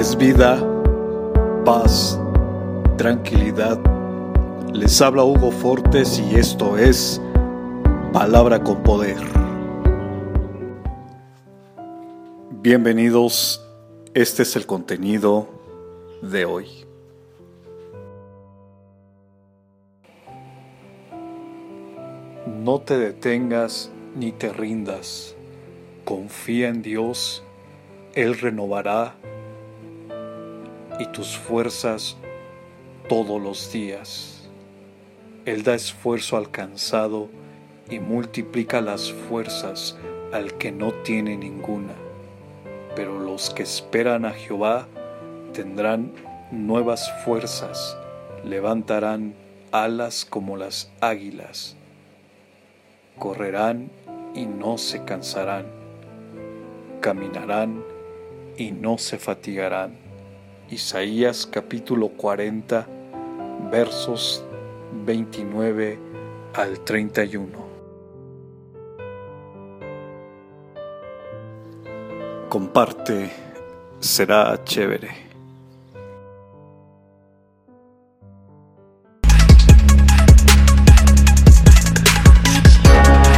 es vida, paz, tranquilidad. Les habla Hugo Fortes y esto es Palabra con Poder. Bienvenidos, este es el contenido de hoy. No te detengas ni te rindas. Confía en Dios, Él renovará y tus fuerzas todos los días. Él da esfuerzo al cansado y multiplica las fuerzas al que no tiene ninguna. Pero los que esperan a Jehová tendrán nuevas fuerzas, levantarán alas como las águilas, correrán y no se cansarán, caminarán y no se fatigarán. Isaías capítulo 40 versos 29 al 31. Comparte, será chévere.